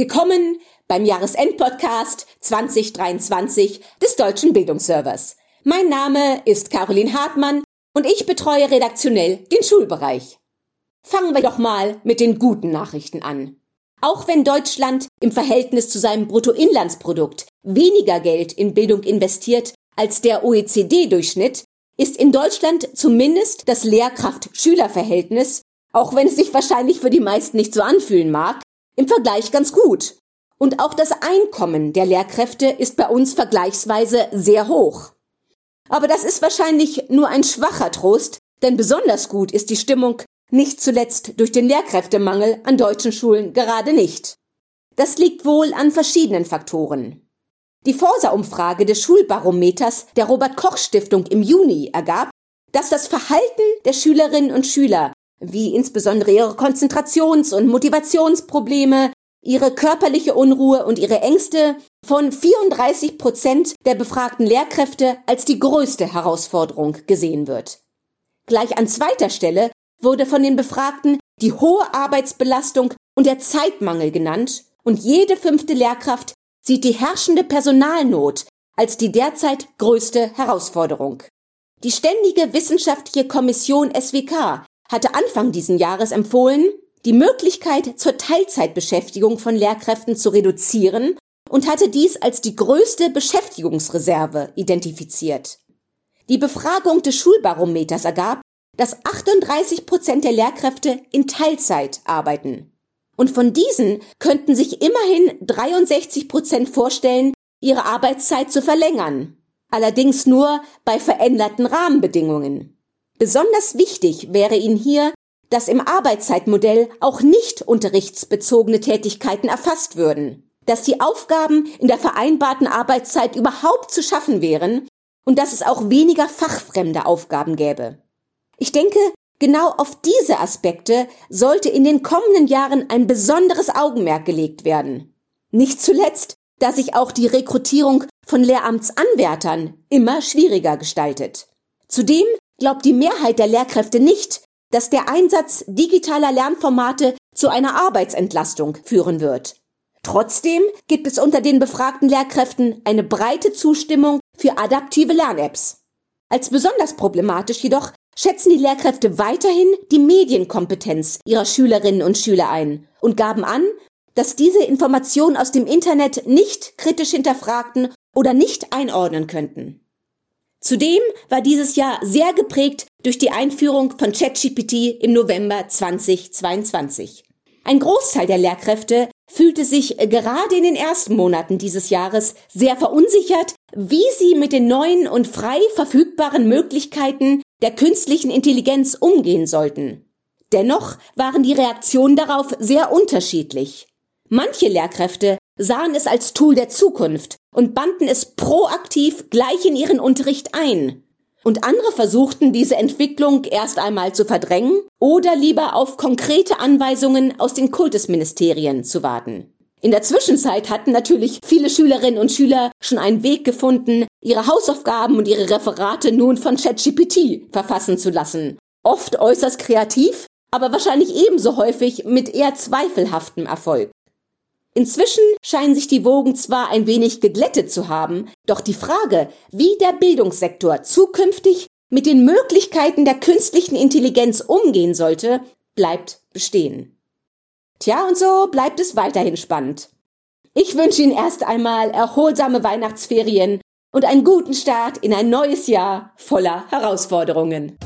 Willkommen beim Jahresendpodcast 2023 des Deutschen Bildungsservers. Mein Name ist Caroline Hartmann und ich betreue redaktionell den Schulbereich. Fangen wir doch mal mit den guten Nachrichten an. Auch wenn Deutschland im Verhältnis zu seinem Bruttoinlandsprodukt weniger Geld in Bildung investiert als der OECD-Durchschnitt, ist in Deutschland zumindest das Lehrkraft-Schüler-Verhältnis, auch wenn es sich wahrscheinlich für die meisten nicht so anfühlen mag, im Vergleich ganz gut. Und auch das Einkommen der Lehrkräfte ist bei uns vergleichsweise sehr hoch. Aber das ist wahrscheinlich nur ein schwacher Trost, denn besonders gut ist die Stimmung nicht zuletzt durch den Lehrkräftemangel an deutschen Schulen gerade nicht. Das liegt wohl an verschiedenen Faktoren. Die Forsa-Umfrage des Schulbarometers der Robert Koch Stiftung im Juni ergab, dass das Verhalten der Schülerinnen und Schüler, wie insbesondere ihre Konzentrations- und Motivationsprobleme, ihre körperliche Unruhe und ihre Ängste von 34 Prozent der befragten Lehrkräfte als die größte Herausforderung gesehen wird. Gleich an zweiter Stelle wurde von den Befragten die hohe Arbeitsbelastung und der Zeitmangel genannt und jede fünfte Lehrkraft sieht die herrschende Personalnot als die derzeit größte Herausforderung. Die Ständige Wissenschaftliche Kommission SWK hatte Anfang diesen Jahres empfohlen, die Möglichkeit zur Teilzeitbeschäftigung von Lehrkräften zu reduzieren und hatte dies als die größte Beschäftigungsreserve identifiziert. Die Befragung des Schulbarometers ergab, dass 38 Prozent der Lehrkräfte in Teilzeit arbeiten. Und von diesen könnten sich immerhin 63 Prozent vorstellen, ihre Arbeitszeit zu verlängern. Allerdings nur bei veränderten Rahmenbedingungen. Besonders wichtig wäre Ihnen hier, dass im Arbeitszeitmodell auch nicht unterrichtsbezogene Tätigkeiten erfasst würden, dass die Aufgaben in der vereinbarten Arbeitszeit überhaupt zu schaffen wären und dass es auch weniger fachfremde Aufgaben gäbe. Ich denke, genau auf diese Aspekte sollte in den kommenden Jahren ein besonderes Augenmerk gelegt werden. Nicht zuletzt, da sich auch die Rekrutierung von Lehramtsanwärtern immer schwieriger gestaltet. Zudem glaubt die Mehrheit der Lehrkräfte nicht, dass der Einsatz digitaler Lernformate zu einer Arbeitsentlastung führen wird. Trotzdem gibt es unter den befragten Lehrkräften eine breite Zustimmung für adaptive Lern-Apps. Als besonders problematisch jedoch schätzen die Lehrkräfte weiterhin die Medienkompetenz ihrer Schülerinnen und Schüler ein und gaben an, dass diese Informationen aus dem Internet nicht kritisch hinterfragten oder nicht einordnen könnten. Zudem war dieses Jahr sehr geprägt durch die Einführung von ChatGPT im November 2022. Ein Großteil der Lehrkräfte fühlte sich gerade in den ersten Monaten dieses Jahres sehr verunsichert, wie sie mit den neuen und frei verfügbaren Möglichkeiten der künstlichen Intelligenz umgehen sollten. Dennoch waren die Reaktionen darauf sehr unterschiedlich. Manche Lehrkräfte sahen es als Tool der Zukunft und banden es proaktiv gleich in ihren Unterricht ein. Und andere versuchten diese Entwicklung erst einmal zu verdrängen oder lieber auf konkrete Anweisungen aus den Kultusministerien zu warten. In der Zwischenzeit hatten natürlich viele Schülerinnen und Schüler schon einen Weg gefunden, ihre Hausaufgaben und ihre Referate nun von ChatGPT verfassen zu lassen. Oft äußerst kreativ, aber wahrscheinlich ebenso häufig mit eher zweifelhaftem Erfolg. Inzwischen scheinen sich die Wogen zwar ein wenig geglättet zu haben, doch die Frage, wie der Bildungssektor zukünftig mit den Möglichkeiten der künstlichen Intelligenz umgehen sollte, bleibt bestehen. Tja, und so bleibt es weiterhin spannend. Ich wünsche Ihnen erst einmal erholsame Weihnachtsferien und einen guten Start in ein neues Jahr voller Herausforderungen.